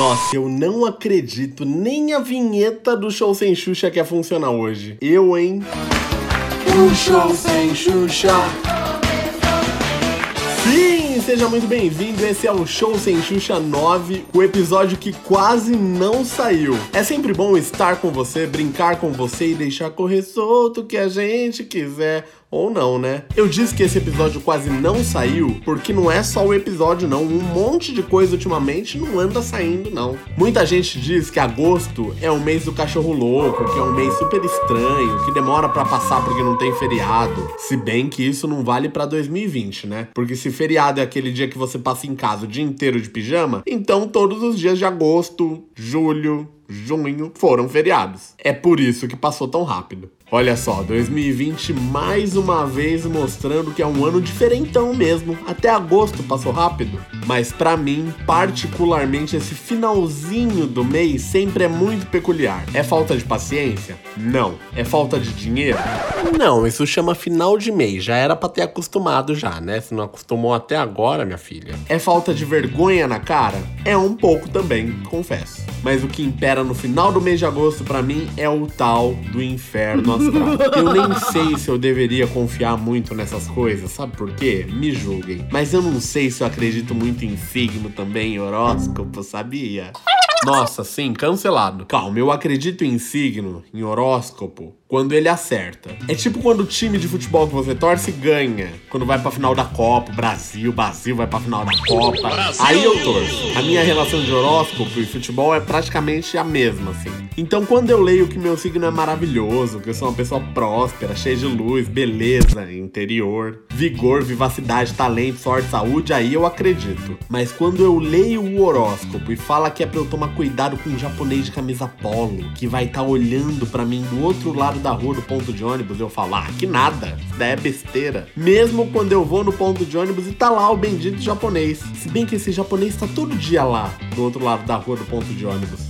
Nossa, eu não acredito nem a vinheta do show sem Xuxa quer funcionar hoje. Eu, hein? O show sem Xuxa. Sim, seja muito bem-vindo. Esse é o Show Sem Xuxa 9, o episódio que quase não saiu. É sempre bom estar com você, brincar com você e deixar correr solto o que a gente quiser. Ou não, né? Eu disse que esse episódio quase não saiu porque não é só o episódio, não. Um monte de coisa ultimamente não anda saindo, não. Muita gente diz que agosto é o mês do cachorro louco, que é um mês super estranho, que demora para passar porque não tem feriado. Se bem que isso não vale para 2020, né? Porque se feriado é aquele dia que você passa em casa o dia inteiro de pijama, então todos os dias de agosto, julho, junho foram feriados. É por isso que passou tão rápido. Olha só, 2020 mais uma vez mostrando que é um ano diferentão mesmo. Até agosto passou rápido, mas para mim, particularmente esse finalzinho do mês sempre é muito peculiar. É falta de paciência? Não. É falta de dinheiro? Não, isso chama final de mês. Já era para ter acostumado já, né? Se não acostumou até agora, minha filha. É falta de vergonha na cara? É um pouco também, confesso. Mas o que impera no final do mês de agosto para mim é o tal do inferno astral. Eu nem sei se eu deveria confiar muito nessas coisas, sabe por quê? Me julguem. Mas eu não sei se eu acredito muito em signo também, horóscopo, sabia? Nossa, sim, cancelado. Calma, eu acredito em signo, em horóscopo, quando ele acerta. É tipo quando o time de futebol que você torce ganha. Quando vai pra final da Copa, Brasil, Brasil vai pra final da Copa. Brasil! Aí eu torço. A minha relação de horóscopo e futebol é praticamente a mesma, assim. Então quando eu leio que meu signo é maravilhoso, que eu sou uma pessoa próspera, cheia de luz, beleza, interior, vigor, vivacidade, talento, sorte, saúde, aí eu acredito. Mas quando eu leio o horóscopo e fala que é pra eu tomar cuidado com um japonês de camisa polo, que vai estar tá olhando para mim do outro lado da rua do ponto de ônibus, eu falar ah, que nada, isso daí é besteira. Mesmo quando eu vou no ponto de ônibus e tá lá o bendito japonês. Se bem que esse japonês tá todo dia lá, do outro lado da rua do ponto de ônibus.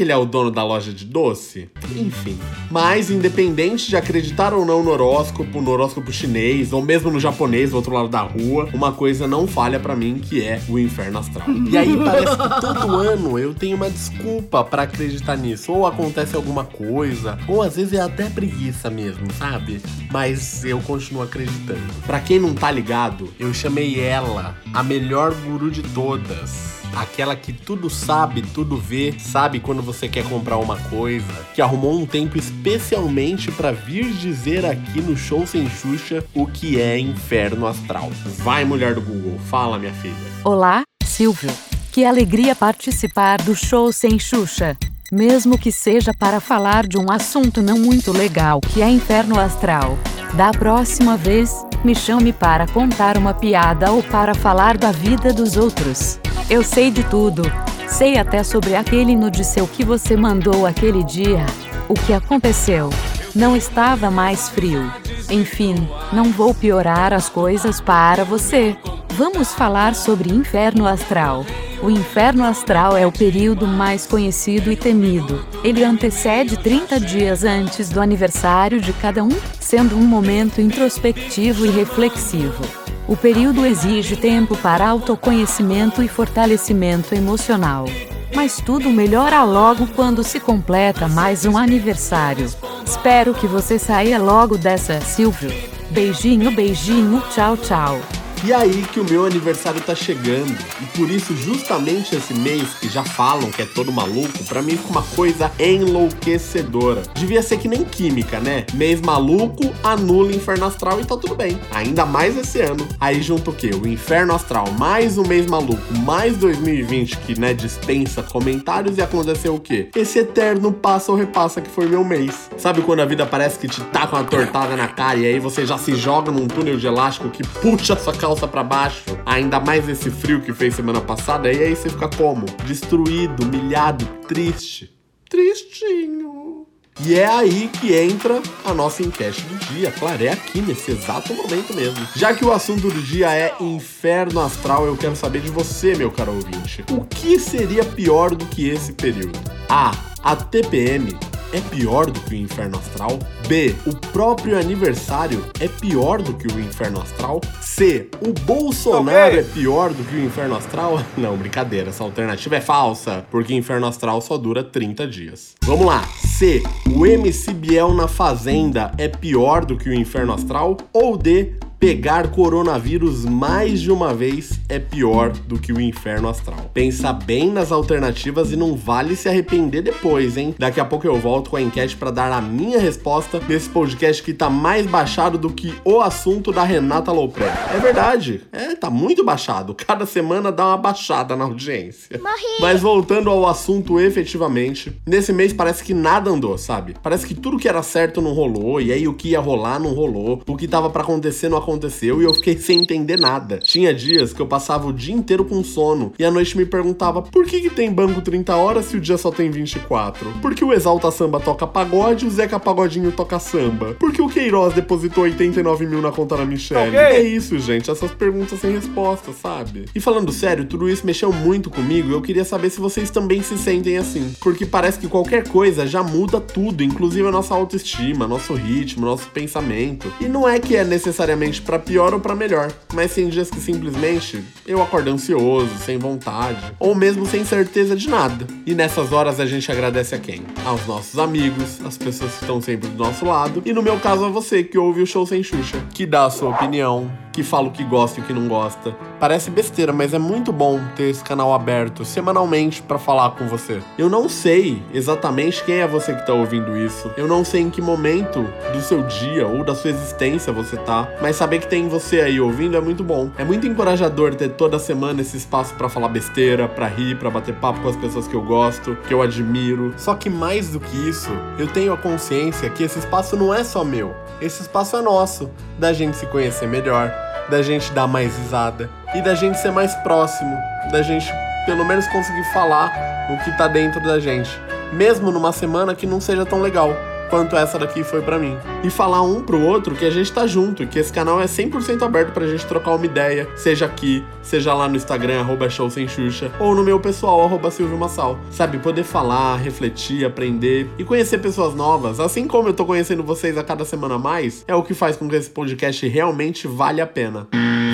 Que ele é o dono da loja de doce? Enfim. Mas, independente de acreditar ou não no horóscopo, no horóscopo chinês, ou mesmo no japonês do outro lado da rua, uma coisa não falha para mim, que é o inferno astral. E aí parece que todo ano eu tenho uma desculpa para acreditar nisso. Ou acontece alguma coisa, ou às vezes é até preguiça mesmo, sabe? Mas eu continuo acreditando. Para quem não tá ligado, eu chamei ela a melhor guru de todas aquela que tudo sabe, tudo vê, sabe quando você quer comprar uma coisa, que arrumou um tempo especialmente para vir dizer aqui no Show Sem Xuxa o que é inferno astral. Vai, mulher do Google, fala, minha filha. Olá, Silvio. Que alegria participar do Show Sem Xuxa. Mesmo que seja para falar de um assunto não muito legal que é inferno astral. Da próxima vez, me chame para contar uma piada ou para falar da vida dos outros. Eu sei de tudo. Sei até sobre aquele nude seu que você mandou aquele dia. O que aconteceu? Não estava mais frio. Enfim, não vou piorar as coisas para você. Vamos falar sobre inferno astral. O inferno astral é o período mais conhecido e temido. Ele antecede 30 dias antes do aniversário de cada um, sendo um momento introspectivo e reflexivo. O período exige tempo para autoconhecimento e fortalecimento emocional. Mas tudo melhora logo quando se completa mais um aniversário. Espero que você saia logo dessa, Silvio. Beijinho, beijinho, tchau, tchau. E aí que o meu aniversário tá chegando. E por isso, justamente esse mês que já falam que é todo maluco, para mim fica uma coisa enlouquecedora. Devia ser que nem química, né? Mês maluco, anula inferno astral e tá tudo bem. Ainda mais esse ano. Aí junto o quê? O inferno astral mais o mês maluco, mais 2020 que, né, dispensa comentários e aconteceu o quê? Esse eterno passa ou repassa que foi meu mês. Sabe quando a vida parece que te tá com uma tortada na cara e aí você já se joga num túnel de elástico que puxa sua calça calça para baixo, ainda mais esse frio que fez semana passada, e aí você fica como? Destruído, humilhado, triste. Tristinho. E é aí que entra a nossa enquete do dia. Claro, é aqui nesse exato momento mesmo. Já que o assunto do dia é inferno astral, eu quero saber de você, meu caro ouvinte. O que seria pior do que esse período? A. A TPM é pior do que o inferno astral? B. O próprio aniversário é pior do que o inferno astral? C. O Bolsonaro é pior do que o inferno astral? Não, brincadeira, essa alternativa é falsa, porque inferno astral só dura 30 dias. Vamos lá. C. O MC Biel na Fazenda é pior do que o inferno astral? Ou D pegar coronavírus mais de uma vez é pior do que o inferno astral. Pensa bem nas alternativas e não vale se arrepender depois, hein? Daqui a pouco eu volto com a enquete para dar a minha resposta nesse podcast que tá mais baixado do que o assunto da Renata Lopré. É verdade, é, tá muito baixado. Cada semana dá uma baixada na audiência. Morri. Mas voltando ao assunto efetivamente, nesse mês parece que nada andou, sabe? Parece que tudo que era certo não rolou, e aí o que ia rolar não rolou, o que tava para acontecer não aconteceu aconteceu e eu fiquei sem entender nada. Tinha dias que eu passava o dia inteiro com sono e à noite me perguntava por que, que tem banco 30 horas se o dia só tem 24? Por que o Exalta Samba toca pagode e o Zeca Pagodinho toca samba? Por que o Queiroz depositou 89 mil na conta da Michelle? Okay. É isso, gente, essas perguntas sem resposta, sabe? E falando sério, tudo isso mexeu muito comigo e eu queria saber se vocês também se sentem assim. Porque parece que qualquer coisa já muda tudo, inclusive a nossa autoestima, nosso ritmo, nosso pensamento. E não é que é necessariamente para pior ou para melhor, mas tem dias que simplesmente eu acordo ansioso, sem vontade, ou mesmo sem certeza de nada. E nessas horas a gente agradece a quem? Aos nossos amigos, as pessoas que estão sempre do nosso lado, e no meu caso a você que ouve o show sem Xuxa, que dá a sua opinião, que fala o que gosta e o que não gosta. Parece besteira, mas é muito bom ter esse canal aberto semanalmente para falar com você. Eu não sei exatamente quem é você que tá ouvindo isso. Eu não sei em que momento do seu dia ou da sua existência você tá, mas saber que tem você aí ouvindo é muito bom. É muito encorajador ter toda semana esse espaço para falar besteira, para rir, para bater papo com as pessoas que eu gosto, que eu admiro. Só que mais do que isso, eu tenho a consciência que esse espaço não é só meu. Esse espaço é nosso, da gente se conhecer melhor, da gente dar mais risada e da gente ser mais próximo, da gente pelo menos conseguir falar o que tá dentro da gente, mesmo numa semana que não seja tão legal quanto essa daqui foi para mim. E falar um pro outro que a gente tá junto, que esse canal é 100% aberto pra gente trocar uma ideia, seja aqui, seja lá no Instagram, arroba show sem Xuxa, ou no meu pessoal, arroba Silvio Massal. Sabe, poder falar, refletir, aprender e conhecer pessoas novas, assim como eu tô conhecendo vocês a cada semana mais, é o que faz com que esse podcast realmente valha a pena.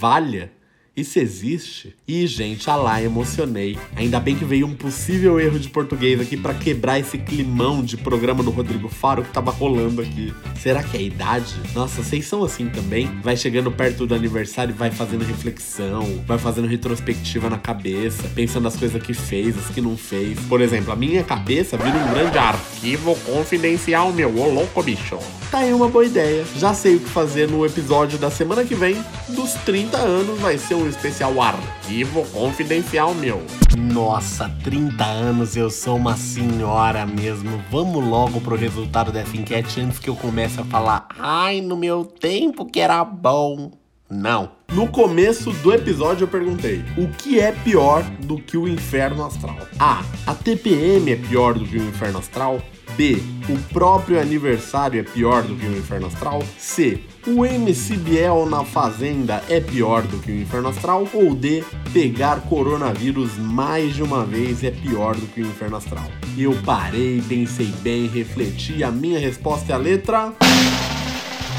Valha isso existe? E, gente, lá, emocionei. Ainda bem que veio um possível erro de português aqui para quebrar esse climão de programa do Rodrigo Faro que tava rolando aqui. Será que é a idade? Nossa, vocês são assim também? Vai chegando perto do aniversário e vai fazendo reflexão, vai fazendo retrospectiva na cabeça, pensando as coisas que fez, as que não fez. Por exemplo, a minha cabeça vira um grande arquivo confidencial, meu. Ô louco, bicho. Tá aí uma boa ideia. Já sei o que fazer no episódio da semana que vem dos 30 anos. Vai ser um especial arquivo confidencial meu. Nossa, 30 anos eu sou uma senhora mesmo. Vamos logo pro resultado dessa enquete antes que eu comece a falar. Ai, no meu tempo que era bom. Não. No começo do episódio eu perguntei: o que é pior do que o inferno astral? A. A TPM é pior do que o inferno astral? B. O próprio aniversário é pior do que o Inferno Astral? C. O MC Biel na Fazenda é pior do que o Inferno Astral? Ou D. Pegar coronavírus mais de uma vez é pior do que o Inferno Astral? Eu parei, pensei bem, refleti. A minha resposta é a letra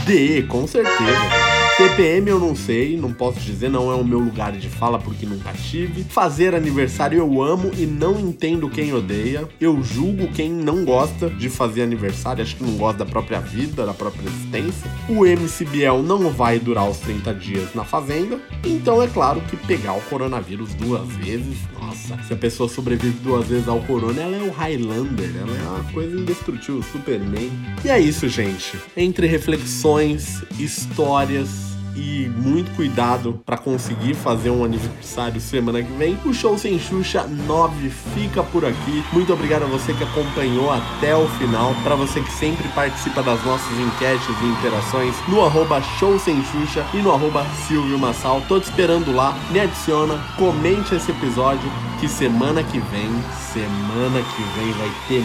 D, com certeza. TPM eu não sei, não posso dizer, não é o meu lugar de fala porque nunca tive. Fazer aniversário eu amo e não entendo quem odeia. Eu julgo quem não gosta de fazer aniversário, acho que não gosta da própria vida, da própria existência. O MC Biel não vai durar os 30 dias na fazenda, então é claro que pegar o coronavírus duas vezes, nossa, se a pessoa sobrevive duas vezes ao corona, ela é o Highlander, ela é uma coisa indestrutível, Superman. E é isso, gente. Entre reflexões, histórias, e muito cuidado para conseguir fazer um aniversário semana que vem. O Show Sem Xuxa 9 fica por aqui. Muito obrigado a você que acompanhou até o final, para você que sempre participa das nossas enquetes e interações no arroba Show Sem Xuxa e no arroba Silvio Massal. Tô te esperando lá, me adiciona, comente esse episódio que semana que vem, semana que vem vai ter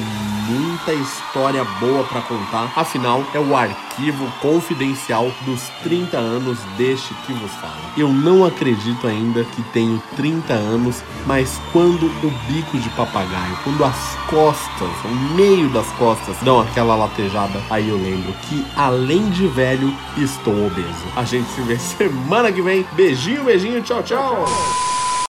muita história boa para contar. Afinal, é o arquivo confidencial dos 30 anos deste que vos fala. Eu não acredito ainda que tenho 30 anos, mas quando o bico de papagaio, quando as costas, o meio das costas dão aquela latejada, aí eu lembro que além de velho, estou obeso. A gente se vê semana que vem. Beijinho, beijinho, tchau, tchau.